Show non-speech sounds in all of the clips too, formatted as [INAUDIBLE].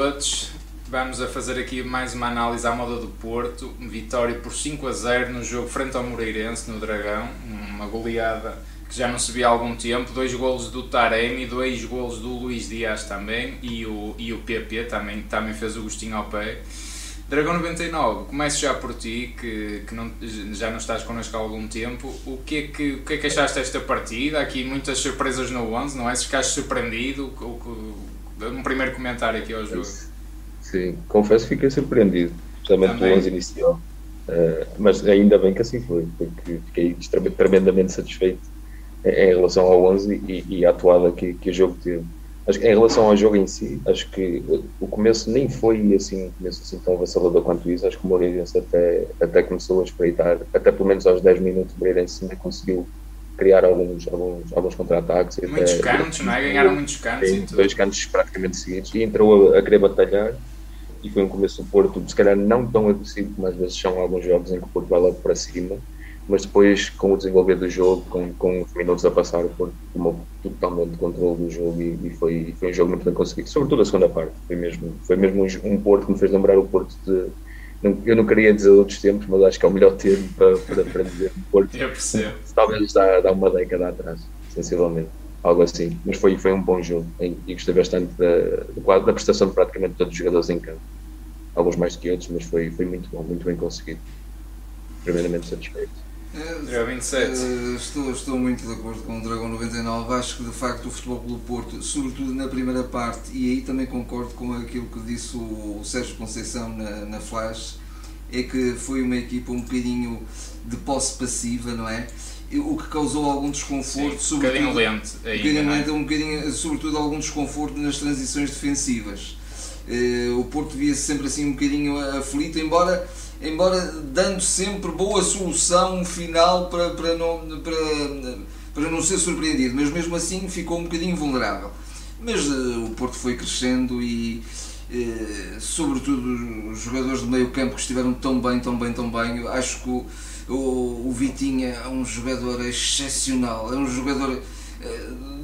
Todos. Vamos a fazer aqui mais uma análise à moda do Porto. Vitória por 5 a 0 no jogo frente ao Moreirense, no Dragão. Uma goleada que já não se via há algum tempo. Dois golos do Taremi, dois golos do Luís Dias também e o, e o PP também, também fez o gostinho ao pé. Dragão 99, começo já por ti, que, que não, já não estás connosco há algum tempo. O que, é que, o que é que achaste desta partida? Aqui muitas surpresas no 11, não é? Se ficaste surpreendido, o, um primeiro comentário aqui ao jogo. Sim, confesso que fiquei surpreendido, especialmente pelo 11 inicial. Uh, mas ainda bem que assim foi, porque fiquei tremendamente satisfeito em relação ao 11 e, e à atuada que, que o jogo teve Acho que em relação ao jogo em si, acho que o começo nem foi assim, um começo assim tão avassalador quanto isso. Acho que o Moreirense até, até começou a espreitar, até pelo menos aos 10 minutos, o Moreirense ainda conseguiu criar alguns, alguns, alguns contra-ataques. Muitos até, cantos, não é? Ganharam muitos cantos. dois cantos praticamente seguidos e entrou a, a querer batalhar. E foi um começo do Porto, se calhar não tão agressivo como às vezes são alguns jogos em que o Porto vai logo para cima mas depois com o desenvolver do jogo, com, com os minutos a passar, o Porto tomou totalmente controle do jogo e, e, foi, foi um jogo muito bem conseguido, sobretudo a segunda parte, foi mesmo, foi mesmo um, um Porto que me fez lembrar o Porto de, não, eu não queria dizer outros tempos, mas acho que é o melhor termo para, para, para dizer. Porto, [LAUGHS] eu percebo. talvez dá, dá uma década atrás, sensivelmente, algo assim, mas foi, foi um bom jogo. E gostei bastante da, da prestação de praticamente todos os jogadores em campo, alguns mais do que outros, mas foi, foi muito bom, muito bem conseguido, tremendamente satisfeito. Dragão 27. Uh, estou, estou muito de acordo com o Dragão 99. Acho que de facto o Futebol Clube Porto, sobretudo na primeira parte, e aí também concordo com aquilo que disse o, Sérgio Conceição na, na Flash, é que foi uma equipa um bocadinho de posse passiva, não é? O que causou algum desconforto, Sim, sobretudo, um bocadinho lento, ainda, um bocadinho, é? um bocadinho, sobretudo algum desconforto nas transições defensivas. Uh, o Porto via-se sempre assim um bocadinho aflito, embora embora dando sempre boa solução final para, para, não, para, para não ser surpreendido, mas mesmo assim ficou um bocadinho vulnerável. Mas uh, o Porto foi crescendo e, uh, sobretudo, os jogadores do meio campo que estiveram tão bem, tão bem, tão bem. Eu acho que o, o, o Vitinha é um jogador excepcional, é um jogador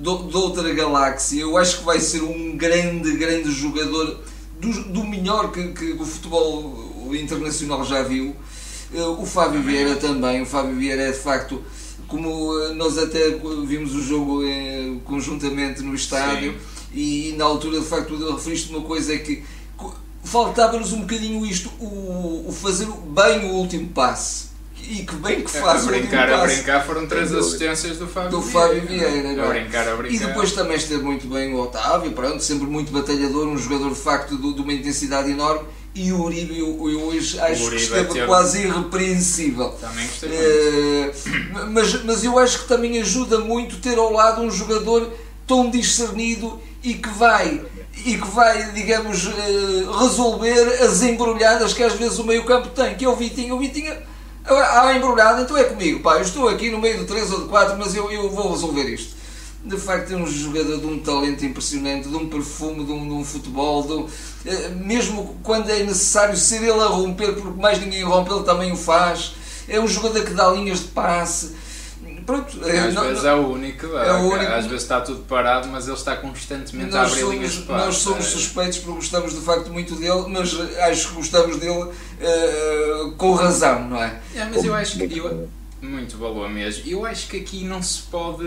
de outra galáxia. Eu acho que vai ser um grande, grande jogador do, do melhor que, que o futebol Internacional já viu, eh, o Fábio Vieira também, o Fábio Vieira é de facto, como eh, nós até vimos o jogo eh, conjuntamente no estádio, Sim. e na altura de facto referiste uma coisa é que faltava-nos um bocadinho isto, o, o fazer bem o último passe e que bem que faz a brincar, a brincar foram três assistências do Fábio do Fábio Vieira, Vieira a brincar, a brincar. e depois também esteve muito bem o Otávio pronto, sempre muito batalhador um jogador de facto de, de uma intensidade enorme e o Uribe eu, hoje acho que esteve quase irrepreensível. Também gostei uh, mas, mas eu acho que também ajuda muito ter ao lado um jogador tão discernido e que vai e que vai, digamos, uh, resolver as embrulhadas que às vezes o meio campo tem, que é o Vitinho. O Vitinho, há embrulhada, então é comigo, pá, eu estou aqui no meio de 3 ou de 4, mas eu, eu vou resolver isto de facto é um jogador de um talento impressionante, de um perfume, de um, de um futebol, de um, eh, mesmo quando é necessário ser ele a romper, porque mais ninguém rompe, ele também o faz. É um jogador que dá linhas de passe. Pronto, é, às não, vezes é o único, é o único. Às vezes está tudo parado, mas ele está constantemente nós a abrir somos, linhas de passe. Nós somos é. suspeitos porque gostamos de facto muito dele, mas acho que gostamos dele uh, com razão, não é? é mas eu acho que. Eu, muito valor mesmo. Eu acho que aqui não se pode.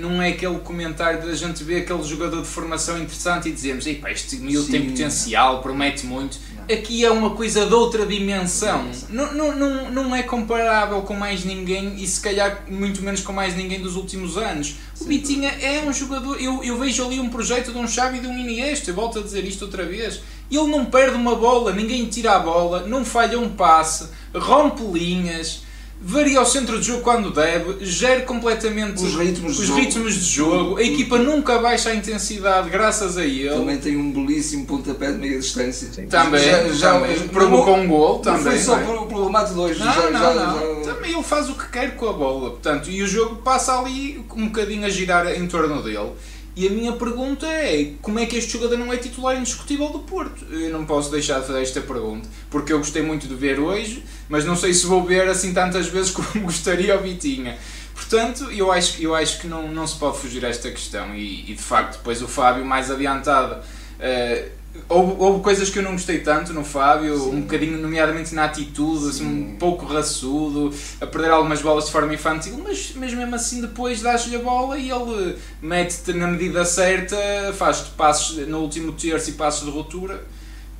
Não é aquele comentário da gente ver aquele jogador de formação interessante e dizemos: este miúdo tem potencial, promete muito. Não. Aqui é uma coisa de outra dimensão. Não, não, não, não é comparável com mais ninguém e se calhar muito menos com mais ninguém dos últimos anos. O Sim, Bitinha é um jogador. Eu, eu vejo ali um projeto de um Xavi e de um Iniesta. Eu volto a dizer isto outra vez. Ele não perde uma bola, ninguém tira a bola, não falha um passe, rompe linhas varia o centro de jogo quando deve, gera completamente os ritmos, os de, ritmos jogo. de jogo, a equipa nunca baixa a intensidade graças a ele. Também tem um belíssimo pontapé de meia distância. Sim. Também, já, já também. provocou um gol também. Não foi só pelo, pelo remate 2, não, já, não, já, não. Já... Também ele faz o que quer com a bola, portanto, e o jogo passa ali um bocadinho a girar em torno dele. E a minha pergunta é: como é que este jogador não é titular indiscutível do Porto? Eu não posso deixar de fazer esta pergunta, porque eu gostei muito de ver hoje, mas não sei se vou ver assim tantas vezes [LAUGHS] como gostaria o Vitinha. Portanto, eu acho, eu acho que não, não se pode fugir a esta questão. E, e de facto, depois o Fábio, mais adiantado, uh, houve, houve, coisas que eu não gostei tanto no Fábio, Sim. um bocadinho, nomeadamente na atitude, assim, um pouco raçudo, a perder algumas bolas de forma infantil, mas, mas mesmo assim depois dás-lhe a bola e ele mete-te na medida certa, faz-te passos no último terço e passos de ruptura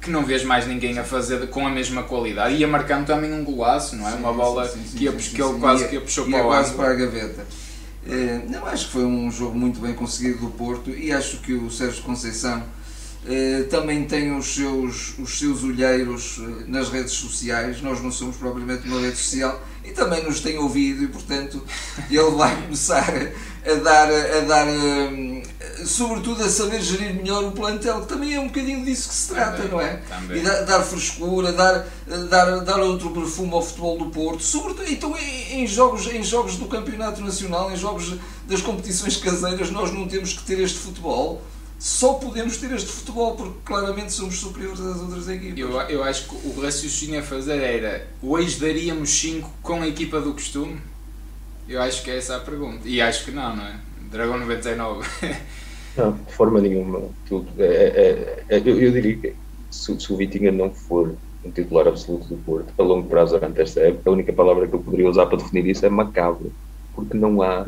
que não vês mais ninguém a fazer com a mesma qualidade. Ia marcando também um golaço, não é? Sim, Uma bola sim, sim, que, ia, que ele quase que ia puxou para o quase para a gaveta. É, não, acho que foi um jogo muito bem conseguido do Porto e acho que o Sérgio Conceição também tem os seus, os seus olheiros eh, nas redes sociais. Nós não somos propriamente uma rede social e também nos tem ouvido e, portanto, ele vai [LAUGHS] começar a dar, a dar eh, sobretudo a saber gerir melhor o plantel, que também é um bocadinho disso que se trata, também, não é? Também. E dar, dar, frescura, dar, dar, dar outro perfume ao futebol do Porto, sobretudo então, em, jogos, em jogos do Campeonato Nacional, em jogos das competições caseiras, nós não temos que ter este futebol só podemos ter este futebol porque claramente somos superiores às outras equipas. Eu, eu acho que o raciocínio a fazer era hoje daríamos 5 com a equipa do costume? Eu acho que é essa a pergunta. E acho que não, não é? Dragão 99. [LAUGHS] não, de forma nenhuma. Tudo. É, é, é, eu, eu, diria que se, se o Vitinha não for um titular absoluto do Porto a longo prazo durante esta época, a única palavra que eu poderia usar para definir isso é macabro. Porque não há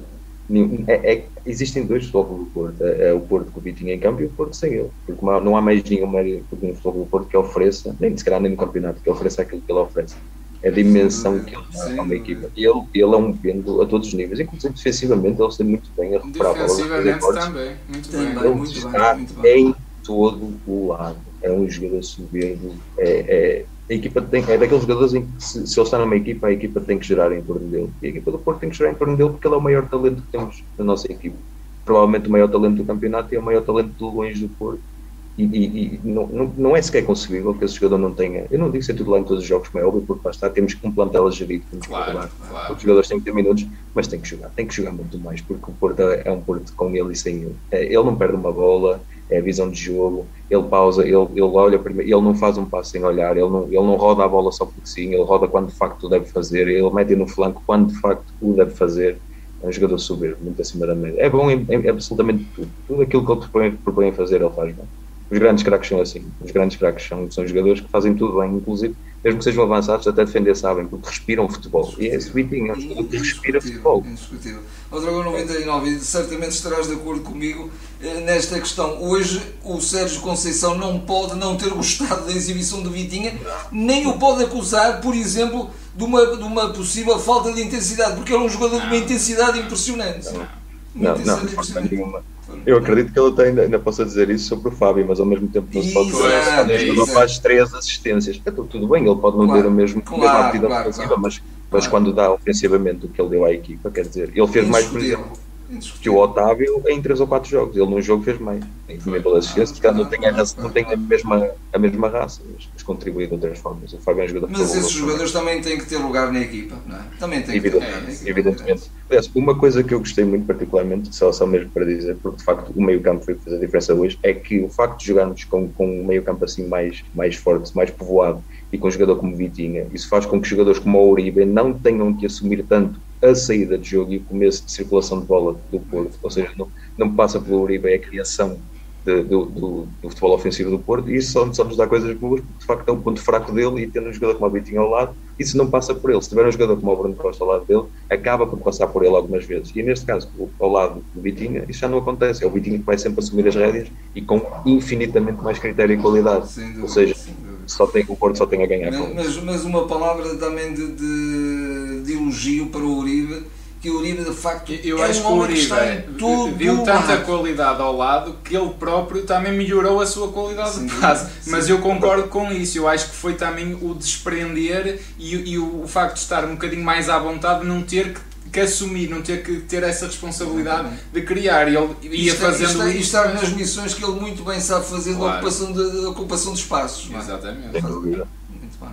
é, é, existem dois futebol do Porto. É, é, o Porto com o Vitinho em campo e o Porto sem ele. Porque não há mais nenhum futebol do Porto que ofereça, nem se calhar nem no campeonato, que ofereça aquilo que ele oferece. É a dimensão que ele dá a uma equipa. E ele, ele é um vendo a todos os níveis, inclusive defensivamente, ele está muito bem a recuperar a bola. Defensivamente também, muito bem. Ele muito está bem, muito bem. em todo o lado. É um jogador soberbo. É, é a equipa tem, é daqueles jogadores em que se, se ele está numa equipa, a equipa tem que gerar em torno dele. E a equipa do Porto tem que gerar em torno dele porque ele é o maior talento que temos na nossa equipa. Provavelmente o maior talento do campeonato e é o maior talento do longe do Porto. E, e, e não, não, não, é sequer concebível que esse jogador não tenha. Eu não digo ser tudo lá em todos os jogos, como é óbvio, porque lá está, temos um plantel a gerir, temos claro, que claro. Os jogadores têm que ter minutos, mas tem que jogar, tem que jogar muito mais, porque o Porto é um Porto com ele e sem ele. É, ele não perde uma bola, é a visão de jogo, ele pausa, ele, ele olha primeiro, ele não faz um passo sem olhar, ele não, ele não roda a bola só porque sim, ele roda quando de facto o deve fazer, ele mete no flanco quando de facto o deve fazer. É um jogador soberbo, muito acima da média. É bom em, em absolutamente tudo. Tudo aquilo que ele propõe, propõe fazer, ele faz bem. Os grandes craques são assim. Os grandes craques são, são jogadores que fazem tudo bem, inclusive, mesmo que sejam avançados, até defender sabem, porque respiram futebol. E é esse Vitinho, é um jogador que respira futebol. Indiscutível. O Dragão 99, certamente estarás de acordo comigo eh, nesta questão. Hoje, o Sérgio Conceição não pode não ter gostado da exibição do Vitinha, nem o pode acusar, por exemplo, de uma, de uma possível falta de intensidade, porque ele é um jogador de uma intensidade impressionante. Não, não, não, forma nenhuma. Eu acredito que ele ainda, ainda possa dizer isso sobre o Fábio, mas ao mesmo tempo não se pode dizer. quando ele não faz três assistências. Então, tudo bem, ele pode não claro, ter o mesmo claro, partida claro, ofensiva, claro, mas, mas quando dá ofensivamente o que ele deu à equipa, quer dizer, ele fez mais, por exemplo, que o Otávio em 3 ou 4 jogos. Ele num jogo fez mais. Tem também pela assistência, porque não tem, a, raça, não tem a, mesma, a mesma raça, mas, mas contribui de outras formas. O Fábio é um jogador Mas esses jogadores também têm que ter lugar na equipa, não é? Também têm que ter lugar equipa. Evidentemente. Aliás, uma coisa que eu gostei muito particularmente, só, só mesmo para dizer, porque de facto o meio campo foi fazer a diferença hoje, é que o facto de jogarmos com, com um meio campo assim mais, mais forte, mais povoado, e com um jogador como Vitinha, isso faz com que jogadores como o Uribe não tenham que assumir tanto a saída de jogo e o começo de circulação de bola do Porto, ou seja, não, não passa pelo Uribe, a criação de, do, do, do, futebol ofensivo do Porto e isso só, só, nos dá coisas boas porque de facto é um ponto fraco dele e tendo um jogador como o Vitinho ao lado, isso não passa por ele. Se tiver um jogador como o Bruno Costa ao lado dele, acaba por passar por ele algumas vezes. E neste caso, ao lado do Vitinho, isso já não acontece. É o Vitinho que vai sempre assumir as rédeas e com infinitamente mais critério e qualidade. Ou seja, só tem, o Porto só tem a ganhar. Mas, mas, mas uma palavra também de, de, de, elogio para o Uribe, que o Uribe de facto eu é acho um que o Uribe que viu tanta qualidade ao lado que ele próprio também melhorou a sua qualidade sim, de base. Mas eu concordo com isso, eu acho que foi também o desprender e, e o, o facto de estar um bocadinho mais à vontade, não ter que que assumir, não ter que ter essa responsabilidade de criar. E ele ia estar, fazendo isso. E estar nas missões que ele muito bem sabe fazer claro. da, ocupação de, da ocupação de espaços. É? Exatamente. Muito bem.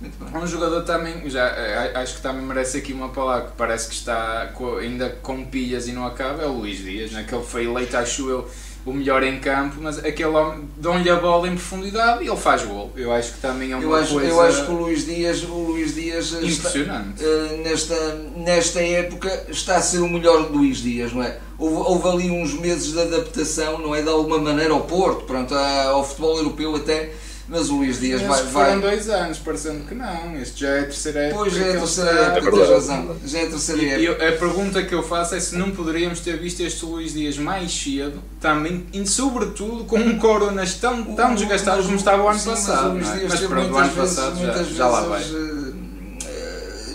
Muito bem. Um jogador também, já eh, acho que também merece aqui uma palavra que parece que está ainda com pilhas e não acaba, é o Luís Dias, né? que ele foi eleito, acho eu, o melhor em campo, mas aquele homem dão-lhe a bola em profundidade e ele faz gol. Eu acho que também é uma eu acho, coisa. Eu acho que o Luís Dias, o Luís Dias impressionante. Está, uh, nesta, nesta época está a ser o melhor Luís Dias, não é? Houve, houve, ali uns meses de adaptação, não é? De alguma maneira ao Porto, pronto, ao futebol europeu até mas o Luís Dias vai. Foram dois anos, parecendo que não. Este já é a terceira época. Pois é a terceira época, tens razão. Já é a terceira época. Eu, a pergunta que eu faço é se não poderíamos ter visto este Luís Dias mais cedo, também, e sobretudo com um coronas tão, tão desgastado como estava o ano sim, passado. Mas, é? mas pronto, o ano passado já, já lá vai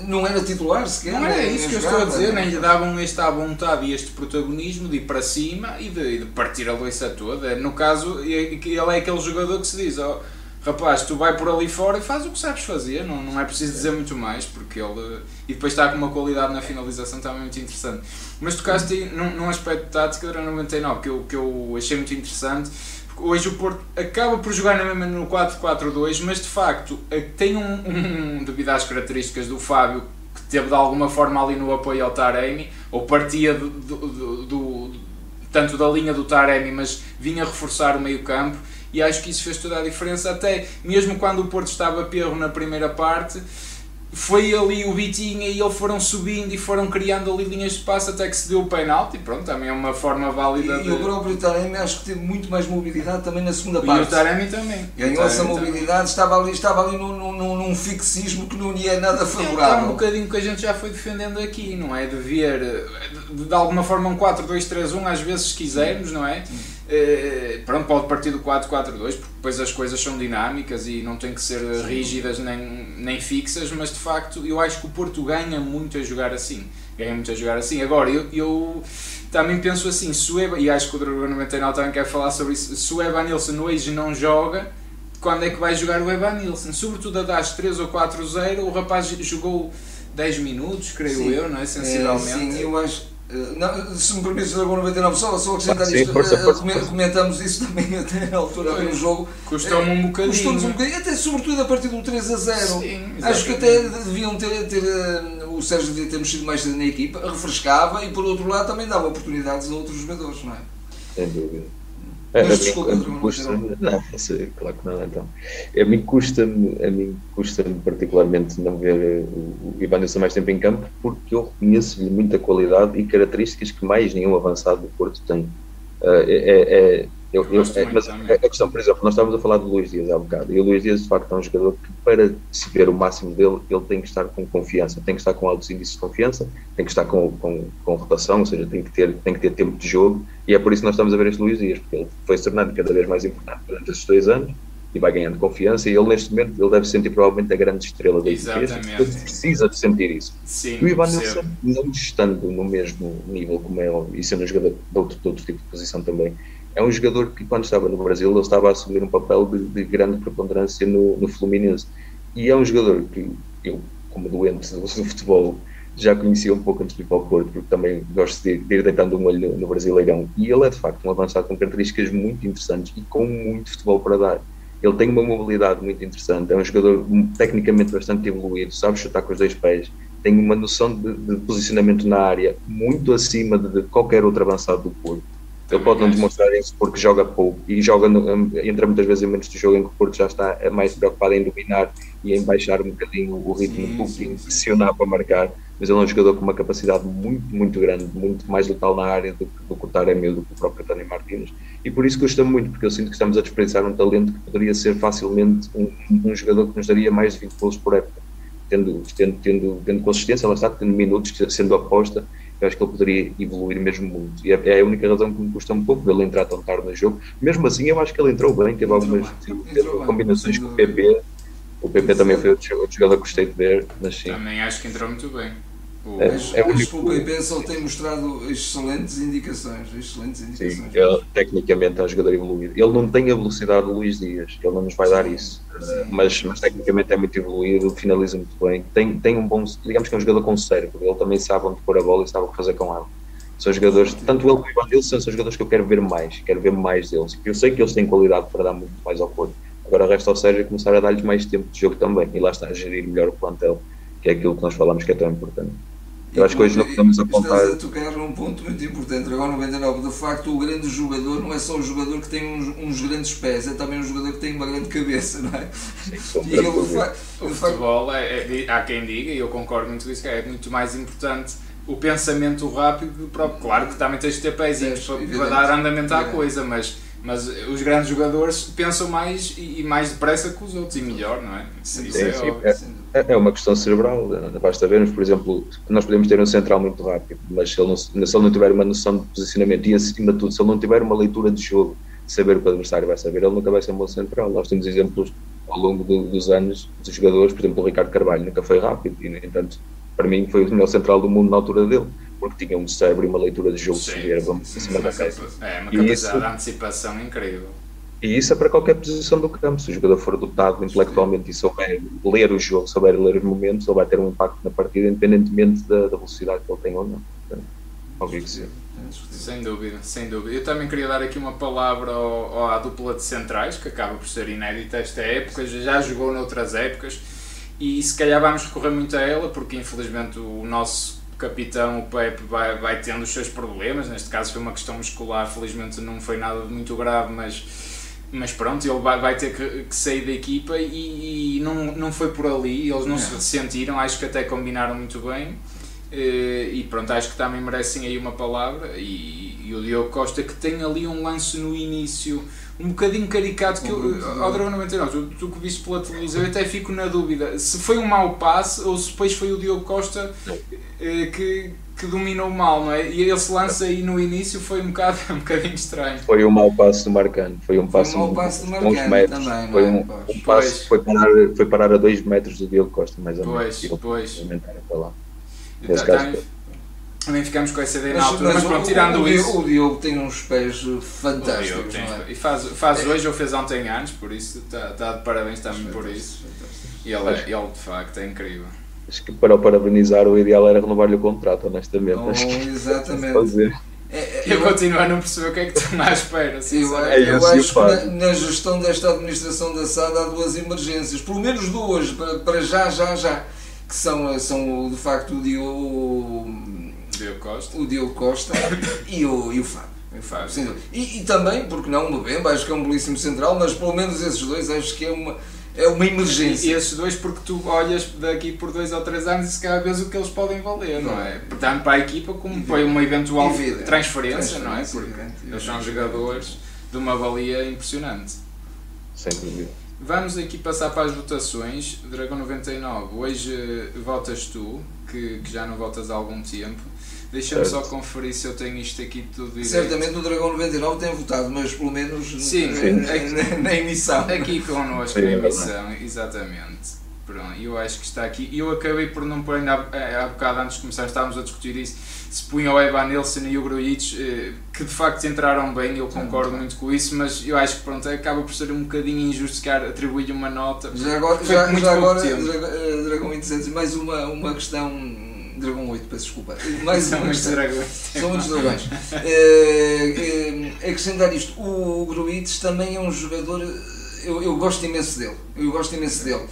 não era titular sequer. Não é isso que eu estou a dizer, nem lhe davam esta vontade e este protagonismo de ir para cima e de, de partir a loiça toda. No caso, ele é aquele jogador que se diz: oh, rapaz, tu vai por ali fora e faz o que sabes fazer, não, não é preciso dizer muito mais, porque ele. E depois está com uma qualidade na finalização também muito interessante. Mas tocaste num, num aspecto tático da 99 que eu, que eu achei muito interessante. Hoje o Porto acaba por jogar no 4-4-2, mas de facto eh, tem um, um, devido às características do Fábio, que teve de alguma forma ali no apoio ao Taremi, ou partia do, do, do, do tanto da linha do Taremi, mas vinha reforçar o meio campo e acho que isso fez toda a diferença, até mesmo quando o Porto estava perro na primeira parte, foi ali o Vitinha e ele foram subindo e foram criando ali linhas de passo até que se deu o penalti, pronto, também é uma forma válida e, de... E o próprio Taremi acho que teve muito mais mobilidade também na segunda parte. E o Taremi também. Ganhou essa mobilidade, estava ali, estava ali num, num, num fixismo que não lhe é nada favorável. É um bocadinho que a gente já foi defendendo aqui, não é? De ver, de, de alguma forma um 4-2-3-1 às vezes se quisermos, não é? Uh, pronto, pode partir do 4-4-2 porque depois as coisas são dinâmicas e não têm que ser Sim. rígidas nem, nem fixas, mas de facto eu acho que o Porto ganha muito a jogar assim. Ganha muito a jogar assim. Agora, eu, eu também penso assim, se o Eba, e acho que o Dragão 99 também quer falar sobre isso, se o Evanilson hoje não joga, quando é que vai jogar o Evanilson? Sobretudo a das 3 ou 4-0, o rapaz jogou 10 minutos, creio sim. eu, não é? Sensivelmente. É, sim, eu acho eh, não, se me permites, Dragão 99, só, só acrescentar Sim, isto, força, força, força. comentamos isso [LAUGHS] também até na altura no jogo. Custou-me um bocadinho. Custou-nos um bocadinho, até sobretudo a partir do 3 a 0. Sim, Acho que até deviam ter, ter eh, o Sérgio devia ter mexido mais na equipa, refrescava e por outro lado também dava oportunidades a outros jogadores, não é? Sem dúvida. É, a, desculpa, a mim custa não, sei, claro que não, então. A mim custa-me, a mim custa-me particularmente não ver o Ivanilson mais tempo em campo porque eu reconheço-lhe muita qualidade e características que mais nenhum avançado do Porto tem. Uh, é, é, eu, eu, é, mas a questão, por exemplo, nós estávamos a falar do Luís Dias há um bocado, e o Luís Dias de facto é um jogador que para se ver o máximo dele, ele tem que estar com confiança, tem que estar com altos índices de confiança, tem que estar com, com, com rotação, ou seja, tem que, ter, tem que ter tempo de jogo, e é por isso que nós estamos a ver este Luís Dias, porque ele foi se tornando cada vez mais importante durante estes dois anos, e vai ganhando confiança, e ele neste momento ele deve sentir provavelmente a grande estrela da equipe, ele precisa de sentir isso. Sim, e o Ivan Nilsson, não estando no mesmo nível como é, e sendo um jogador de outro, de outro tipo de posição também, é um jogador que quando estava no Brasil ele estava a assumir um papel de, de grande preponderância no, no, Fluminense. E é um jogador que eu como doente do, futebol já conhecia um pouco antes de ir para o Porto porque também gosto de, de ir deitando um olho no, no Brasileirão. E ele é de facto um avançado com características muito interessantes e com muito futebol para dar. Ele tem uma mobilidade muito interessante, é um jogador tecnicamente bastante evoluído, sabe chutar com os dois pés, tem uma noção de, de posicionamento na área muito acima de, de qualquer outro avançado do Porto ele pode não demonstrar isso porque joga pouco e joga no, entra muitas vezes em momentos de jogo em que o Porto já está mais preocupado em dominar e em baixar um bocadinho o ritmo pouco e pressionar para marcar. Mas ele é um jogador com uma capacidade muito, muito grande, muito mais letal na área do, do que o Taremi do que o próprio Tony Martins. E por isso custa muito, porque eu sinto que estamos a desperdiçar um talento que poderia ser facilmente um, um jogador que nos daria mais de 20 gols por época. Tendo, tendo, tendo, tendo consistência, ela está tendo minutos, sendo aposta eu acho que ele poderia evoluir mesmo muito. E é, é a única razão que me custa um pouco dele entrar tão tarde no jogo. Mesmo assim, eu acho que ele entrou bem, teve algumas teve combinações com o PP. O PP também foi outro jogador que gostei de ver, mas sim. Também acho que entrou muito bem. É, é o único... o PP só tem mostrado excelentes indicações. Excelentes indicações. Sim, ele, tecnicamente é um jogador evoluído. Ele não tem a velocidade do Luís Dias, ele não nos vai dar isso. Mas, mas, tecnicamente é muito evoluído, finaliza muito bem. Tem, tem um bom, digamos que é um jogador com cérebro. Ele também sabe onde pôr a bola e sabe o que fazer com ela. São jogadores, tanto ele como o Ivan Nilsson, são jogadores que eu quero ver mais, quero ver mais deles. Eu sei que eles têm qualidade para dar muito mais ao Porto. Agora resta ao Sérgio começar a dar-lhes mais tempo de jogo também. E lá está, a gerir melhor o plantel, que é aquilo que nós falamos que é tão importante. Eu acho que hoje não podemos apontar. Estás a tocar num ponto muito importante, Dragão 99. De facto, o grande jogador não é só o jogador que tem uns, uns grandes pés, é também um jogador que tem uma grande cabeça, não é? Sim, e ele, o futebol, é, é, há quem diga, e eu concordo muito com isso, que é muito mais importante o pensamento rápido do próprio. Claro que também tens de ter pezinhos para, para, dar andamento à coisa, mas, mas os grandes jogadores pensam mais e, e, mais depressa que os outros e melhor, não é? Sim, sim, é, sim. É, é, uma questão cerebral. Basta vermos, por exemplo, nós podemos ter um central muito rápido, mas se ele não, se ele não tiver uma noção de posicionamento e, acima de tudo, se ele não tiver uma leitura de jogo, saber o que o adversário vai saber, ele nunca vai ser um bom central. Nós temos exemplos ao longo do, dos anos de jogadores, por exemplo, o Ricardo Carvalho nunca foi rápido e, no entanto, para mim foi o melhor central do mundo na altura dele, porque tinha um cérebro e uma leitura de jogo severa, vamos cima da caixa. É, uma capacidade isso, de antecipação incrível. E isso é para qualquer posição do campo. Se o jogador for dotado intelectualmente e souber ler o jogo, souber ler os momentos, ele vai ter um impacto na partida, independentemente da, da velocidade que ele tem ou não. óbvio que sim. Sem dúvida, sem dúvida. Eu também queria dar aqui uma palavra ao, à dupla de centrais, que acaba por ser inédita esta época, já jogou noutras épocas e se calhar vamos recorrer muito a ela, porque infelizmente o nosso capitão, o Pepe, vai, vai tendo os seus problemas. Neste caso foi uma questão muscular, felizmente não foi nada muito grave, mas, mas pronto, ele vai, vai ter que, que sair da equipa e, e, não, não foi por ali, eles não, não. se ressentiram, acho que até combinaram muito bem. Eh, e pronto, acho que também merecem aí uma palavra. E, e o Diogo Costa que tem ali um lance no início um bocadinho caricato que eu, ao Dragão 99, tu, tu que viste pela televisão, eu até fico na dúvida se foi um mau passe ou se depois foi o Diogo Costa eh, que, que dominou mal, não é? E esse lance aí no início foi um, bocado, [LAUGHS] um bocadinho estranho. Foi um mau passe do Marcano, foi um passe, foi um mau passe do Marcano metros, também, foi um, é? um passe foi parar, foi parar a 2 metros do Diogo Costa, mais ou menos. Pois, pois. Para lá. Nesse tá, caso, também ficamos com essa ideia mas, na altura, mas, mas pronto, tirando o, isso. O Diogo tem uns pés fantásticos. Tem, é? E faz, faz é. hoje ou fez ontem anos, por isso está, está de parabéns também por isso. E ele, é, ele de facto é incrível. Acho que para o parabenizar o ideal era renovar-lhe o contrato, honestamente. Oh, exatamente. É, é, eu, eu continuo a não perceber o que é que estão à espera. Eu, é, eu, eu acho que na, na, gestão desta administração da SAD há duas emergências, pelo menos duas, para, para já, já, já, que são, são de facto o, o Diogo Costa. o Diogo Costa e, o, e o Fábio. O Fábio. Sim, e, e também, porque não, o Mbemba, acho que é um belíssimo central, mas pelo menos esses dois acho que é uma, é uma emergência. E, esses dois, porque tu olhas daqui por dois ou três anos e se calhar vês o que eles podem valer, não, não é? Tanto para a equipa como foi uma eventual transferência, não é? Porque eles são jogadores de uma valia impressionante. Sem dúvida. Vamos aqui passar para as votações. Dragão 99, hoje votas tu, que, que já não votas há algum tempo. Deixa-me só conferir se eu tenho isto aqui tudo direito. Certamente o Dragão 99 tem votado, mas pelo menos Sim, na, na, emissão. Aqui connosco na emissão, exatamente. Pronto, eu acho que está aqui. E eu acabei por não pôr ainda há, eh, há bocado antes de começar, estávamos a discutir isso. Se punha o Evan Nilsson e o Grujic, eh, que de facto entraram bem, eu concordo muito com isso, mas eu acho que pronto, acaba por ser um bocadinho injusto se atribuir-lhe uma nota. Já agora, já, já agora eh, Dragão 27, mais uma, uma questão Dragão 8, peço desculpa. Mais são muitos dragões. São muitos dragões. é, é, acrescentar isto, o Gruites também é um jogador, eu, eu gosto imenso dele. Eu gosto imenso dele.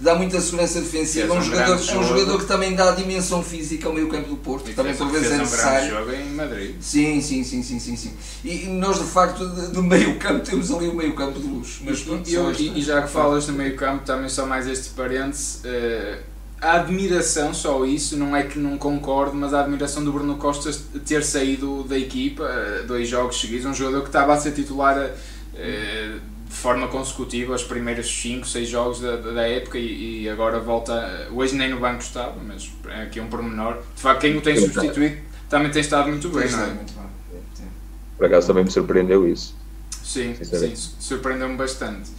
Dá muita segurança defensiva. É um, jogador, é um jogador que também dá dimensão física ao meio campo do Porto. E também por vezes é necessário. Um jogo em Madrid. Sim, sim, sim, sim, sim, sim. E nós de facto do meio campo temos ali o meio campo de luxo. Mas, e, eu, e, e, já que falas do meio campo, também só mais este parênteses. Uh, a admiração, só isso, não é que não concordo, mas a admiração do Bruno Costa ter saído da equipa, eh, dois jogos seguidos, um jogador que estava a ser titular eh, de forma consecutiva os primeiros 5, 6 jogos da, da época e, e, agora volta, hoje nem no banco estava, mas é aqui um pormenor. De facto, quem o tem substituído também tem estado muito bem, não é? Por acaso também me surpreendeu isso. Sim, sim surpreendeu-me bastante.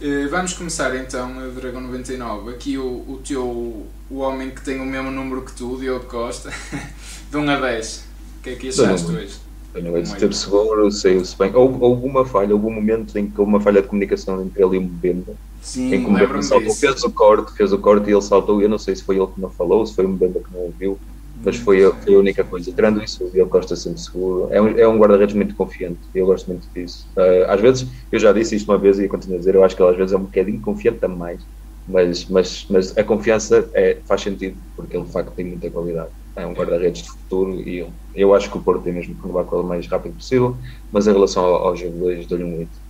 Eh, vamos começar então, Dragão 99. Aqui o, o teu o homem que tem o mesmo número que tu, Diogo Costa, [LAUGHS] de 1 a 10. O que é que achaste hoje? Tenho esteve seguro, saiu-se bem. Houve, houve uma falha, houve um momento em que houve uma falha de comunicação entre ele e o Mbemba. Sim, em que o Mbemba saltou, fez o corte, fez o corte e ele saltou. Eu não sei se foi ele que não falou, se foi o Mbemba que não ouviu mas foi a, foi a única coisa. Tirando isso, Diogo Costa sempre seguro. É um, é um guarda-redes muito confiante, eu gosto muito disso. Uh, às vezes, eu já disse isto uma vez e continuo a dizer, eu acho que ele às vezes é um bocadinho confiante a mais, mas, mas, mas a confiança é, faz sentido, porque ele de facto tem muita qualidade. é um guarda-redes de futuro e eu, eu acho que o Porto tem mesmo que renovar com ele o mais rápido possível, mas em relação ao, ao jogo 2, dou-lhe um 8.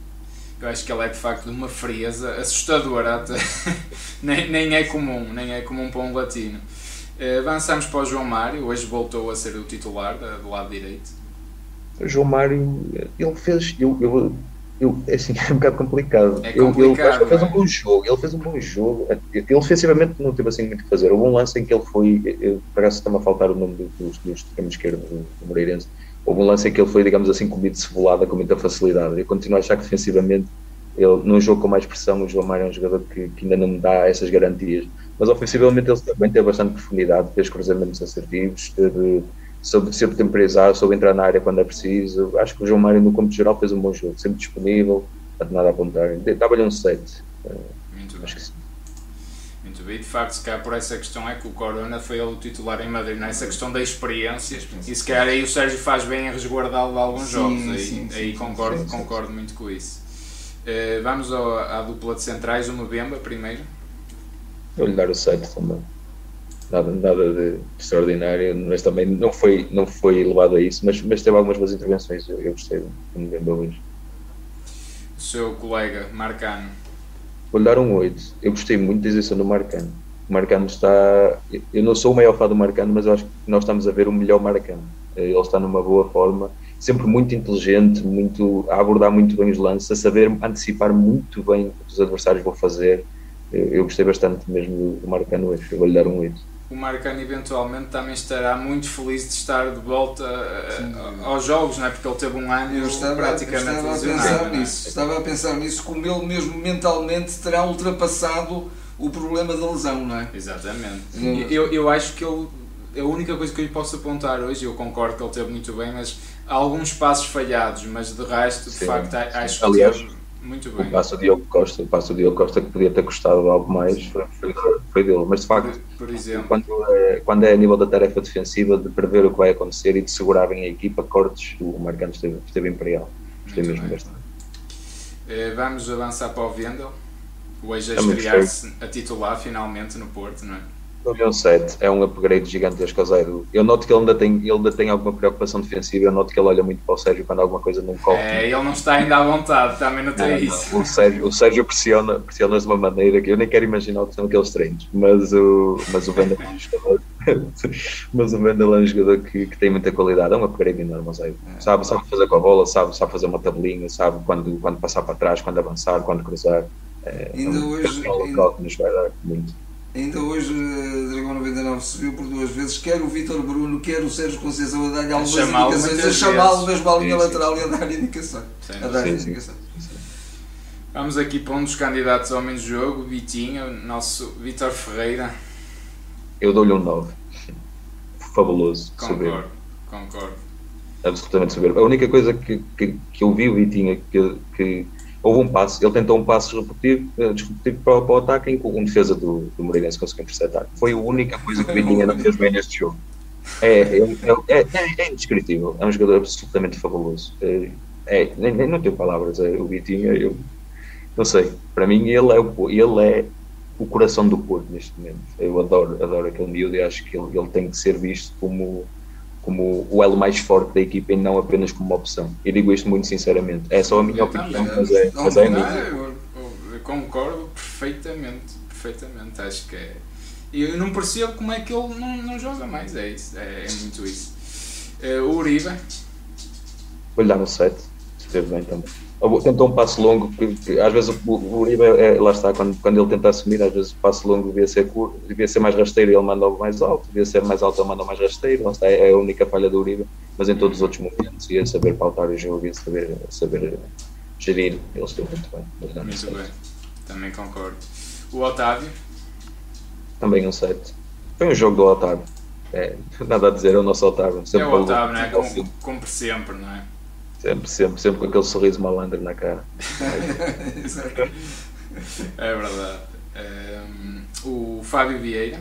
Eu acho que ele é de facto de uma frieza assustadora, até. [LAUGHS] nem, nem é comum, nem é comum para um latino. Uh, avançamos para o João Mário, hoje voltou a ser o titular do lado direito. O João Mário, ele fez, eu, eu eu, é assim, [LAUGHS] é um bocado complicado. É complicado ele, fez um bom jogo, ele fez um bom jogo. Ele ofensivamente não teve assim muito o que fazer. Houve um lance em que ele foi, parece que a faltar o nome dos, dos extremos esquerdo do, do Moreirense. Houve um lance em que ele foi, digamos assim, comido cebolada com muita facilidade. Eu continuo a achar que defensivamente, ele, num jogo com mais pressão, o João Mário é um jogador que, que ainda não me dá essas garantias. Mas ofensivamente ele também teve bastante profundidade, fez cruzamentos assertivos, teve soube sempre temporizar, soube entrar na área quando é preciso. Acho que o João Mário, no campo geral, fez um bom jogo, sempre disponível, para nada a apontar. Dava-lhe um 7. Muito Acho bem. que sim. Muito bem, de facto, se calhar por essa questão é que o Corona foi o titular em Madrid, nessa questão da experiência, e se calhar aí o Sérgio faz bem em resguardá-lo de alguns sim, jogos, aí, sim, aí sim, concordo, concordo muito com isso. Uh, vamos ao, à dupla de centrais, o Mbemba primeiro. Eu lhe dar o 7 também nada, nada de extraordinário, mas também não foi, não foi levado a isso, mas, mas teve algumas boas intervenções, eu, eu gostei do Mbemba hoje. O seu colega Marcano? Vou lhe dar um 8, eu gostei muito da exibição do Marcano. O Marcano está, eu não sou o maior fã do Marcano, mas eu acho que nós estamos a ver o melhor Marcano. Ele está numa boa forma, sempre muito inteligente, muito, a abordar muito bem os lances, a saber antecipar muito bem o que os adversários vão fazer. Eu, eu gostei bastante mesmo do Marcano hoje, eu vou lhe dar um 8 o Marcano eventualmente também estará muito feliz de estar de volta a, a, aos jogos, não é? porque ele teve um ano eu estava, praticamente estava a pensar é? nisso, estava a pensar nisso, como ele mesmo mentalmente terá ultrapassado o problema da lesão, não é? Exatamente. Eu, eu acho que ele, a única coisa que eu lhe posso apontar hoje, eu concordo que ele teve muito bem, mas há alguns passos falhados, mas de resto, de Sim. facto, acho que Aliás, teve muito bem. O passo Diogo Costa, o passo Diogo Costa que podia ter custado algo mais foi, foi, foi dele. Mas de facto, por, por quando, é, quando é a nível da tarefa defensiva, de prever o que vai acontecer e de segurar bem a equipa, cortes, o Marcano esteve, esteve imperial. Gostei mesmo bastante. Uh, vamos avançar para o Vendel. Hoje a estrear-se a titular finalmente no Porto, não é? O 7 é um upgrade gigantesco ao Zaidu. Eu noto que ele ainda, tem, ele ainda tem alguma preocupação defensiva. Eu noto que ele olha muito para o Sérgio quando alguma coisa não corre. É, ele não está ainda à vontade, também não tem não, isso. O Sérgio, o Sérgio pressiona, pressiona de uma maneira que eu nem quero imaginar o que são aqueles treinos. Mas o, mas o Vendel é um jogador, [LAUGHS] mas o Vendel é um jogador que, que tem muita qualidade. É um upgrade enorme ao Zaidu. É. Sabe, sabe fazer com a bola, sabe, sabe fazer uma tabelinha, sabe quando, quando passar para trás, quando avançar, quando cruzar. É, ainda é um, hoje. É, nos vai dar muito. Ainda hoje uh, Dragão 99 se viu por duas vezes, quer o Vítor Bruno, quer o Sérgio Conceição a dar-lhe algumas indicações, a chamá-lo mesmo à linha lateral e a dar indicação. Sim, a dar indicação. Vamos aqui para um dos candidatos ao menos jogo, Vitinho, nosso Vítor Ferreira. Eu dou-lhe um 9. Fabuloso. Concordo, concordo. Absolutamente soberbo. A única coisa que, que, que eu vi o Vitinho que, que houve um passo, ele tentou um passo eh, disruptivo para, para o ataque em que um defesa do, do Moreirense conseguiu interceptar. Foi a única coisa que o Vitinha não fez bem neste jogo. É, é, é, é, é indescritível, é um jogador absolutamente fabuloso. É, é, nem, não tenho palavras, é, o Vitinha, eu não sei, para mim ele é, o, ele é o coração do Porto neste momento. Eu adoro, adoro aquele miúdo e acho que ele, ele tem que ser visto como como o elo mais forte da equipa e não apenas como uma opção. E digo isto muito sinceramente. É só a minha opinião, mas é, mas é a minha. Eu, eu concordo perfeitamente, perfeitamente. Acho que é. Eu não percebo como é que ele não, não joga mais. É isso, é, é muito isso. Uh, o Uribe. Vou-lhe dar um 7, esteve bem também tentou um passo longo, às vezes o, o Uribe, é, lá está, quando, quando ele tenta assumir, às vezes o passo longo devia ser, curto, devia ser mais rasteiro e ele manda o mais alto, devia ser mais alto e ele manda mais rasteiro, lá está, é a única falha do Uribe, mas em todos os outros momentos ia saber pautar o jogo, ia saber, saber gerir, ele esteve muito bem. Muito bem, também concordo. O Otávio? Também um 7. Foi um jogo do Otávio. É, [LAUGHS] nada a dizer, é o nosso Otávio. Sempre é o Otávio, não é? Como, como sempre, não é? Sempre, sempre, sempre com aquele sorriso malandro na cara. [LAUGHS] é verdade. Um, o Fábio Vieira.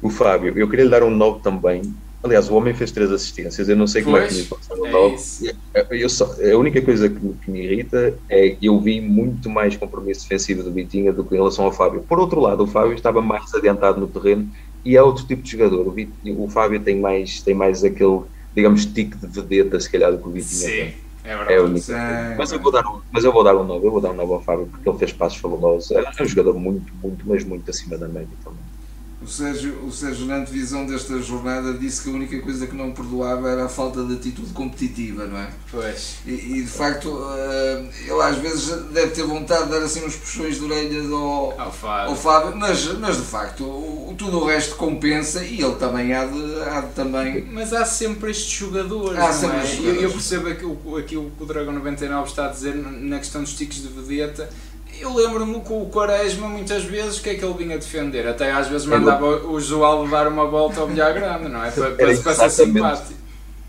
O Fábio, eu queria lhe dar um 9 também. Aliás, o homem fez três assistências. Eu não sei como pois, é que me passar um 9. É eu só, a única coisa que me, que me irrita é que eu vi muito mais compromisso defensivo do Bitinha do que em relação ao Fábio. Por outro lado, o Fábio estava mais adiantado no terreno e é outro tipo de jogador. O, o Fábio tem mais, tem mais aquele, digamos, tique de vedeta, se calhar, do que o Vitinha Sim. tem. É verdade. É mas, eu vou dar um, mas eu vou dar um novo, eu vou dar um novo ao Fábio porque ele fez passos fabulosos. É um jogador muito, muito, mas muito acima da média também. O Sérgio, o Sérgio, na antevisão desta jornada, disse que a única coisa que não perdoava era a falta de atitude competitiva, não é? Pois. E, e de facto, uh, ele às vezes deve ter vontade de dar assim uns puxões de orelhas ao, ao, Fábio. ao Fábio, mas, mas de facto, o, tudo o resto compensa e ele também há de, há de também. Mas há sempre estes jogadores. Há sempre é? jogadores. Eu, eu percebo aquilo, aquilo que o Dragão 99 está a dizer na questão dos tiques de vedeta eu lembro-me com o Quaresma muitas vezes o que é que ele vinha defender. Até às vezes mandava o João dar uma volta ao bilhar grande, não é? Para, para, para ser simpático.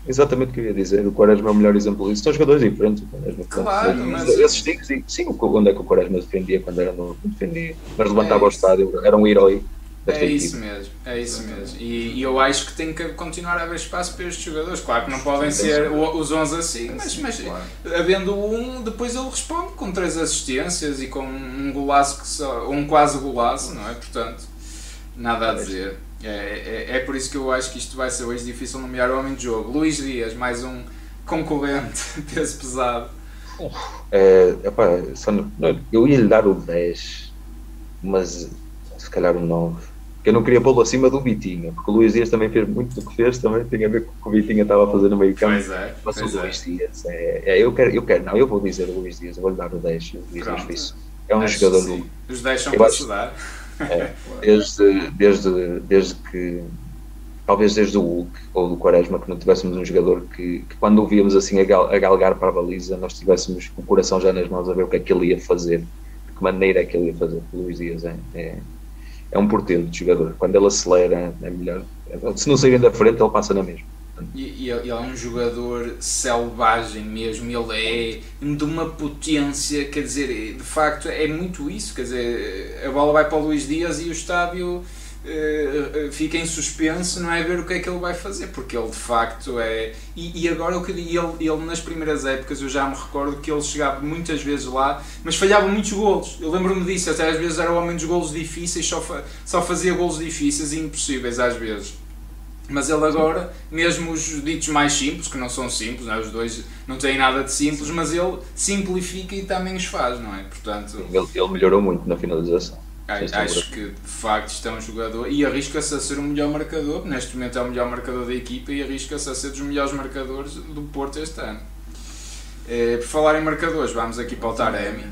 Exatamente o que eu ia dizer. O Quaresma é o melhor exemplo disso. São jogadores diferentes. O Quaresma, claro, mas... Esses times, sim, onde é que o Quaresma defendia quando era novo? Defendia. Mas levantava é o estádio, era um herói. É isso mesmo, é isso mesmo. E, e, eu acho que tem que continuar a haver espaço para estes jogadores. Claro que não podem ser os 11 assim, mas, mas havendo um, depois ele responde com três assistências e com um golaço, que só, um quase golaço, não é? Portanto, nada a dizer. É, é, é por isso que eu acho que isto vai ser hoje difícil nomear o homem de jogo. Luís Dias, mais um concorrente [LAUGHS] peso pesado. É, epá, só, eu ia lhe dar o 10, mas se calhar o 9 que eu não queria pô-lo acima do Bitinha, porque o Luís Dias também fez muito do que fez, também tem a ver com o que o Bitinha estava a fazer no meio campo. Pois é, mas pois o Luís é. Dias, é, é, eu, quero, eu quero, não, eu vou dizer o Luís Dias, eu vou-lhe dar o 10, o Luís Dias fez. É um Acho jogador sim. Os 10 são para se dar. É, desde, desde, desde que, talvez desde o Hulk ou do Quaresma, que não tivéssemos um jogador que, que quando o víamos assim a, gal, a galgar para a baliza, nós tivéssemos o coração já nas mãos a ver o que é que ele ia fazer, de que maneira é que ele ia fazer. O Luís Dias é, é um portento de jogador. Quando ele acelera, é melhor. Se não saírem da frente, ele passa na mesma. E, e ele é um jogador selvagem mesmo, ele é de uma potência, quer dizer, de facto é muito isso, quer dizer, a bola vai para o Luís Dias e o estádio Uh, fica em suspenso, não é ver o que é que ele vai fazer, porque ele de facto é. E, e agora o que ele, ele nas primeiras épocas eu já me recordo que ele chegava muitas vezes lá, mas falhava muitos golos. Eu lembro-me disso, até às vezes era o homem dos golos difíceis, só, fa, só fazia golos difíceis e impossíveis às vezes. Mas ele agora, mesmo os ditos mais simples, que não são simples, não é? os dois não têm nada de simples, mas ele simplifica e também os faz, não é? Portanto, ele, ele melhorou muito na finalização. Acho que de facto está um jogador e arrisca-se a ser o melhor marcador. Neste momento é o melhor marcador da equipa e arrisca-se a ser dos melhores marcadores do Porto este ano. É, por falar em marcadores, vamos aqui para o Taremi.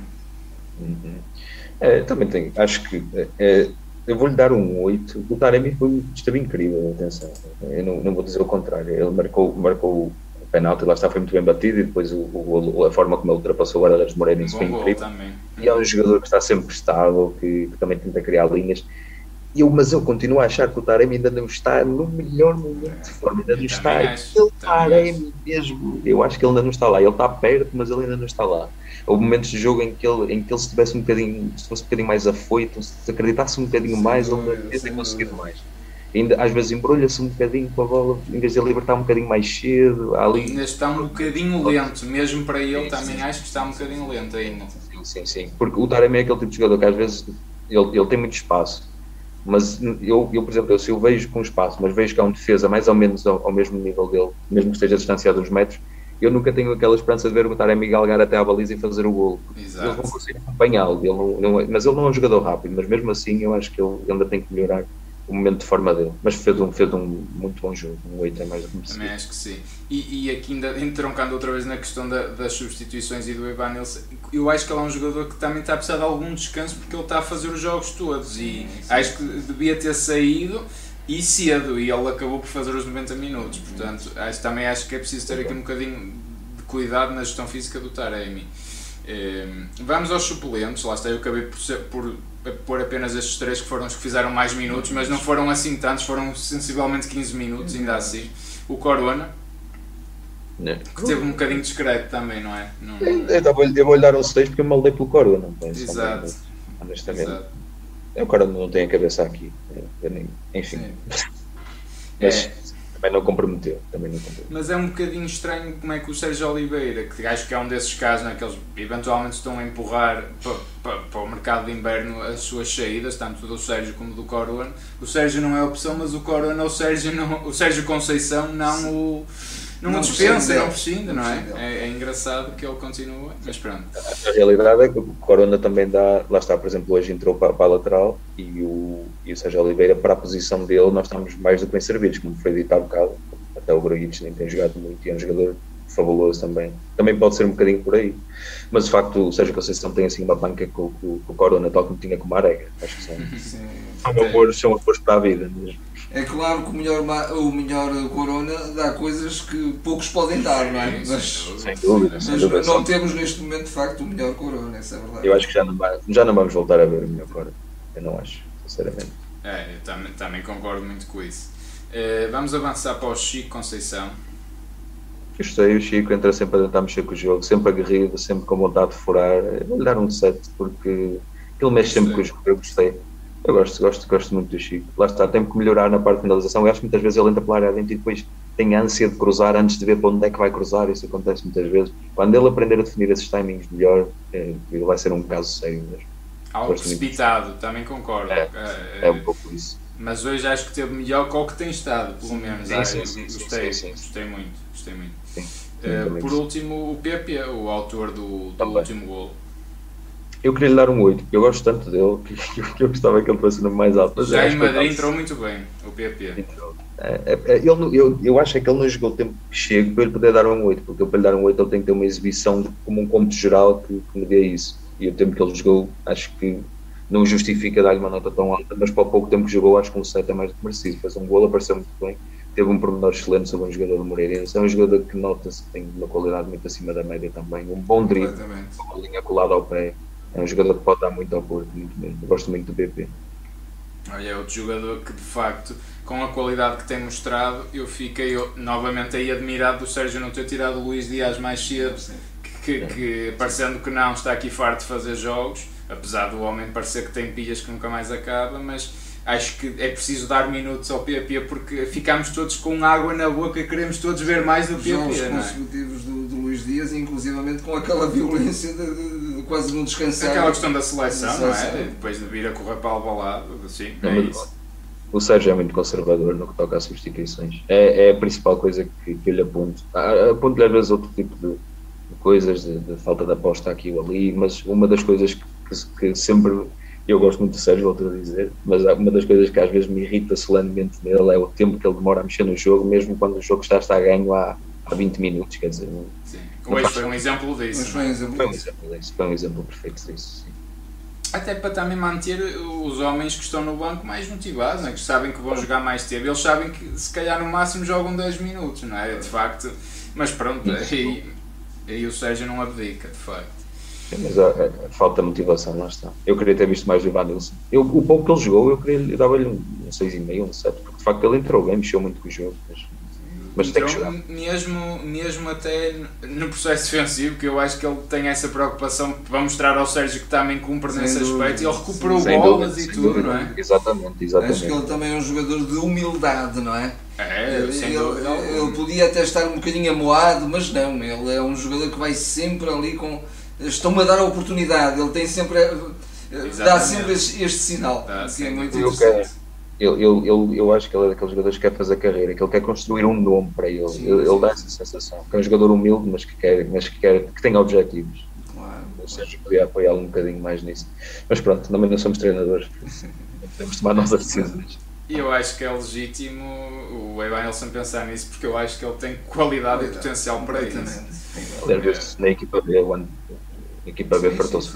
Uhum. É, também tenho, acho que é, eu vou-lhe dar um 8. O Taremi foi, esteve incrível, atenção. Eu não, não vou dizer o contrário. Ele marcou, marcou penalti, lá está, foi muito bem batido e depois o, o, a forma como ele ultrapassou o guarda-redes Moreira isso foi incrível. E é um jogador que está sempre estável, que, que também tenta criar linhas. E eu, mas eu continuo a achar que o Taremi ainda não está no melhor momento de forma, ainda não está. Acho, ele Taremi mesmo, eu acho que ele ainda não está lá. Ele está perto, mas ele ainda não está lá. Houve momentos de jogo em que ele, em que ele estivesse um bocadinho, se fosse um bocadinho mais afoito, se acreditasse um bocadinho mais, ele devia ter conseguido mais ainda às vezes embrulha-se um bocadinho com a bola, em vez de libertar um bocadinho mais cedo. Ali. Ainda está um bocadinho lento, mesmo para ele sim, também sim. acho que está um bocadinho lento ainda. Sim, sim, sim. Porque o Taremi é aquele tipo de jogador que às vezes ele, ele tem muito espaço. Mas eu, eu, por exemplo, eu, se eu vejo com espaço, mas vejo que há um defesa mais ou menos ao, ao mesmo nível dele, mesmo que esteja distanciado uns metros, eu nunca tenho aquela esperança de ver o Taremi galgar até à baliza e fazer o golo. Eles vão conseguir acompanhá-lo, é, mas ele não é um jogador rápido, mas mesmo assim eu acho que ele ainda tem que melhorar o momento de forma dele. Mas fez um, fez um muito bom jogo, um 8 é mais do que Também acho que sim. E, e aqui ainda entroncando outra vez na questão da, das substituições e do Evan Nilsson, eu acho que ele é um jogador que também está a precisar de algum descanso porque ele está a fazer os jogos todos e sim. acho que devia ter saído e cedo e ele acabou por fazer os 90 minutos. Portanto, acho, também acho que é preciso ter aqui um bocadinho de cuidado na gestão física do Taremi. Um, vamos aos suplentes, lá está, eu acabei por, ser, por pôr apenas estes três que foram os que fizeram mais minutos, mas não foram assim tantos, foram sensivelmente 15 minutos, ainda assim. O Corona, não. que teve um bocadinho discreto também, não é? Não... Eu, vou, eu vou lhe dar um 6 porque eu maldei pelo Corona, Exato. honestamente. Exato. O Corona não tem a cabeça aqui, nem, enfim. Mas, é. Também não comprometeu. Também não comprometeu. Mas é um bocadinho estranho como é que o Sérgio Oliveira, que acho que é um desses casos né, que eles eventualmente estão a empurrar para, para, para o mercado de inverno as suas saídas, tanto do Sérgio como do Corona. O Sérgio não é opção, mas o Corona, o Sérgio, não, o Sérgio Conceição não Sim. o não, não dispensa, não prescinde, não é? é? é? engraçado que ele continua, mas pronto. A realidade é que o Corona também dá, lá está, por exemplo, hoje entrou para, para a lateral e o, e o Sérgio Oliveira, para a posição dele, nós estamos mais do que bem servidos, como foi dito há bocado. Até o Braguic nem tem jogado muito e é um jogador fabuloso também. Também pode ser um bocadinho por aí. Mas de facto, o Sérgio Conceição tem assim uma banca com, com, com o Corona, tal como tinha com o Marega. Acho que são, [LAUGHS] Sim, são, apoios, são apoios para a vida mesmo. É claro que o melhor, o melhor Corona dá coisas que poucos podem dar, não é? Mas, sem dúvida, sem dúvida. Mas não temos neste momento de facto o melhor Corona, essa é verdade. Eu acho que já não, já não vamos voltar a ver o melhor Corona. Eu não acho, sinceramente. É, eu também, também concordo muito com isso. Uh, vamos avançar para o Chico Conceição. Gostei, o Chico entra sempre a tentar mexer com o jogo, sempre aguerrido, sempre com vontade de furar. Vou-lhe dar um set porque ele mexe sempre com o jogo, eu gostei. Eu gosto, gosto, gosto muito do Chico. Lá está, tem que melhorar na parte de finalização. Eu acho que muitas vezes ele entra pela área dentro e depois tem ânsia de cruzar antes de ver para onde é que vai cruzar. Isso acontece muitas vezes. Quando ele aprender a definir esses timings melhor, é, ele vai ser um caso sério mesmo. Algo precipitado, também concordo. É, é, é, um pouco isso. Mas hoje acho que teve melhor que o que tem estado, pelo menos. Sim, ah, sim, sim, gostei, sim, gostei muito. Gostei muito. Sim, uh, por último, o Pepe, o autor do, do último gol. Eu queria lhe dar um 8, porque eu gosto tanto dele [LAUGHS] que eu gostava que ele fosse no mais alto. Já em Madrid entrou muito bem, o PP. É, é, é, ele, eu, eu acho é que ele não jogou o tempo que chega para ele poder dar um 8, porque para lhe dar um 8 ele tem que ter uma exibição como um cômputo geral que, que me dê isso. E o tempo que ele jogou, acho que não justifica dar-lhe uma nota tão alta, mas para o pouco tempo que jogou, acho que um 7 é mais do que merecido. Fez um gol, apareceu muito bem, teve um pormenor excelente sobre um jogador do Moreirense. É um jogador que nota-se que tem uma qualidade muito acima da média também, um bom drible, uma linha colada ao pé é um jogador que pode dar muito ao Porto, muito mesmo. Eu gosto muito do PP. Olha, é outro jogador que de facto, com a qualidade que tem mostrado, eu fiquei novamente aí admirado do Sérgio não ter tirado o Luís Dias mais cedo, que, que, que parecendo que não está aqui farto de fazer jogos, apesar do homem parecer que tem pilhas que nunca mais acaba, mas acho que é preciso dar minutos ao PP porque ficamos todos com água na boca, queremos todos ver mais do PP. Jogos é? consecutivos do, do Luís Dias, inclusivamente com aquela [LAUGHS] violência de, de, de quase não descansar. Aquela questão da seleção, não é? Depois de vir a correr para o lado, assim, é isso. O Sérgio é muito conservador no que toca às substituições. É, é a principal coisa que, que eu lhe aponto. Aponto-lhe às vezes outro tipo de, de coisas, de, de, falta de aposta aqui ou ali, mas uma das coisas que, que sempre eu gosto muito do Sérgio, volto a dizer, mas uma das coisas que às vezes me irrita solenemente nele é o tempo que ele demora a mexer no jogo, mesmo quando o jogo está, está a ganho há, há 20 minutos, quer dizer. Sim. Hoje foi um exemplo disso. Foi um exemplo, foi um exemplo disso. Foi um exemplo perfeito disso, sim. Até para também manter os homens que estão no banco mais motivados, né? que sabem que vão jogar mais tempo. Eles sabem que se calhar no máximo jogam 10 minutos, não é? De facto. Mas pronto, aí, aí o Sérgio não abdica, de facto mas a, a, a, falta de motivação, lá está. Eu queria ter visto mais o Ivan Nilsson. Eu, o pouco que ele jogou, eu queria dava-lhe um, um 6,5, um 7, porque de facto ele entrou bem, mexeu muito com o jogo. Mas, mas tem que jogar. Mesmo, mesmo até no processo defensivo, que eu acho que ele tem essa preocupação para mostrar ao Sérgio que também cumpre sem nesse dúvida, aspecto. Ele recuperou sim, bolas dúvida, e tudo, dúvida. não é? Exatamente, exatamente. Acho que ele também é um jogador de humildade, não é? É, ele, ele, ele podia até estar um bocadinho amoado, mas não, ele é um jogador que vai sempre ali com estão-me a dar a oportunidade, ele tem sempre, eh, dá sempre este, este sinal, ah, que é muito interessante. Eu, eu, eu, eu, acho que ele é daqueles jogadores que quer fazer carreira, que ele quer construir um nome para ele. Sim, ele, sim. dá essa sensação. Que é um jogador humilde, mas que quer, mas que, quer, que tem objetivos. Claro. Ou seja, podia apoiá-lo um bocadinho mais nisso. Mas pronto, também não somos treinadores. Temos de tomar nossas decisões. E eu acho que é legítimo o Evan Nelson pensar nisso, porque eu acho que ele tem qualidade e potencial para isso. Aliás, na equipa B, a equipa B fartou-se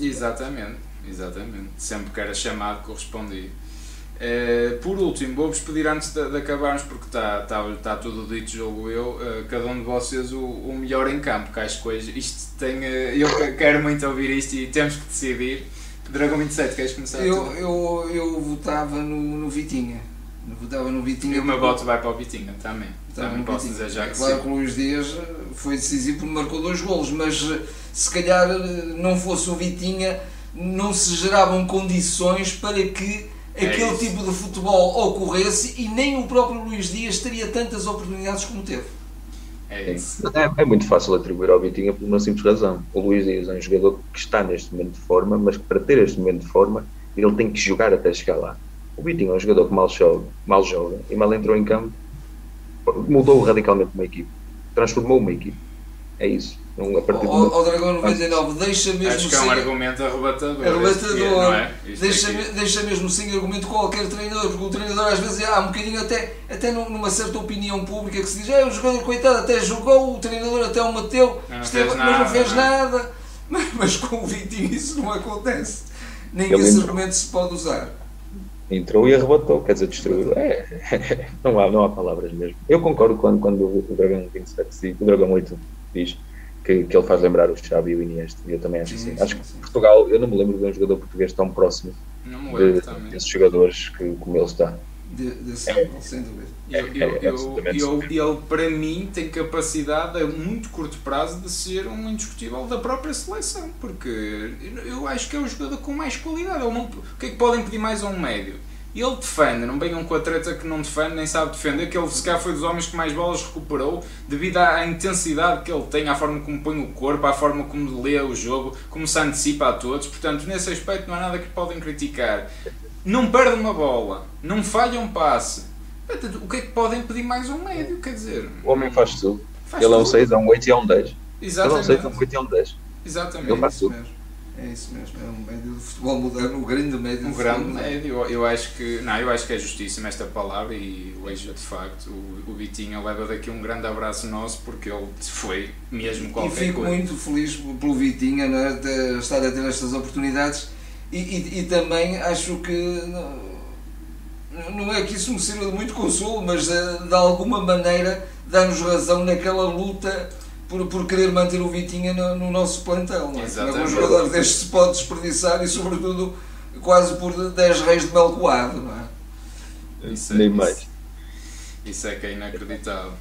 Exatamente, exatamente. Sempre que era chamado, correspondia. Uh, por último, vou-vos pedir antes de, de acabarmos, porque está tá, tá tudo dito, jogo eu, uh, cada um de vocês o, o, melhor em campo, que acho que hoje isto tem. Uh, eu quero muito ouvir isto e temos que decidir. Dragão 27, queres começar? Eu, eu, eu votava no, no Vitinha. Eu votava no Vitinha. E o meu voto vai para o Vitinha também. Também posso dizer já que Claro que o Luís Dias foi decisivo porque marcou dois golos, mas se calhar não fosse o Vitinha, não se geravam condições para que é aquele tipo de futebol ocorresse e nem o próprio Luís Dias teria tantas oportunidades como teve. É, isso. é, é muito fácil atribuir ao Vitinha por uma simples razão. O Luís Dias é um jogador que está neste momento de forma, mas que para ter este momento de forma ele tem que jogar até chegar lá. O Vitinho é um jogador que mal joga, mal joga e mal entrou em campo, mudou radicalmente uma equipe, transformou uma equipe. É isso. Não, a partir o, do... o Dragão 99 deixa mesmo Acho que é um argumento arrebatador. Arrebatador. É? Deixa, deixa mesmo sem argumento qualquer treinador, porque o treinador às vezes há um bocadinho até, até numa certa opinião pública que se diz, é o jogador coitado até jogou, o treinador até o meteu, não esteve, mas não fez não. nada. [LAUGHS] Mas, mas, com o Vitinho isso não acontece. Nem Ele esse argumento se pode usar. Entrou e arrebatou, quer dizer, destruiu. É, [LAUGHS] não, há, não há palavras mesmo. Eu concordo quando, quando o Dragão 27, o Dragão 8 diz que, que ele faz lembrar o Xavi e o Iniesta. Eu também acho sim, assim. Sim, acho que Portugal, eu não me lembro de um jogador português tão próximo de, desses jogadores que, como ele está. De, de é, sem dúvida. Eu, eu, é, eu, ele, para mim, tem capacidade a muito curto prazo de ser um indiscutível da própria seleção, porque eu acho que é o jogador com mais qualidade. Não, o que é que podem pedir mais a um médio? E ele defende, não venham com a treta que não defende, nem sabe defender, que ele se calhar foi dos homens que mais bolas recuperou devido à intensidade que ele tem, à forma como põe o corpo, à forma como lê o jogo, como se antecipa a todos. Portanto, nesse aspecto não há nada que podem criticar. Não perde uma bola, não falha um passe. O que é que podem pedir mais um médio? Quer dizer, o homem faz tudo. Faz ele tudo. é um 6, é um 8 e é um 10. Exatamente. Ele é um 6, é um 8 e é um 10. Exatamente. Ele faz tudo. Mesmo. É isso mesmo, é um médio de futebol moderno, um grande médio. Um grande médio, eu, eu acho que não, eu acho que é justíssima esta palavra e hoje de facto o, o Vitinho leva daqui um grande abraço nosso porque ele foi mesmo qualquer E fico coisa. muito feliz pelo Vitinho de estar a ter estas oportunidades e, e, e também acho que não, não é que isso me sirva de muito consolo, mas de, eh, de alguma maneira dá-nos razão naquela luta por, por querer manter o Vitinha no, no nosso plantel. Não é? Exatamente. Um jogador deste se pode desperdiçar e, sobretudo, quase por 10 reis de mel coado, não é? Isso é, Nem mais. Isso é que é inacreditável.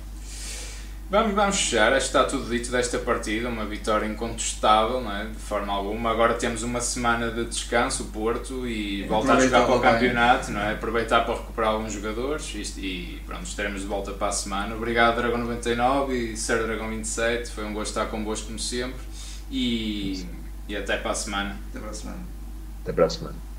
Vamos, vamos fechar, acho que está tudo dito desta partida, uma vitória incontestável, não é? de forma alguma. Agora temos uma semana de descanso, o Porto, e voltar a jogar para o campeonato, não é? aproveitar para recuperar alguns jogadores isto, e pronto, estaremos de volta para a semana. Obrigado, Dragão 99 e Ser Dragão 27, foi um gosto estar convosco como sempre, e, e até para a semana. Até para a semana. Até para a semana.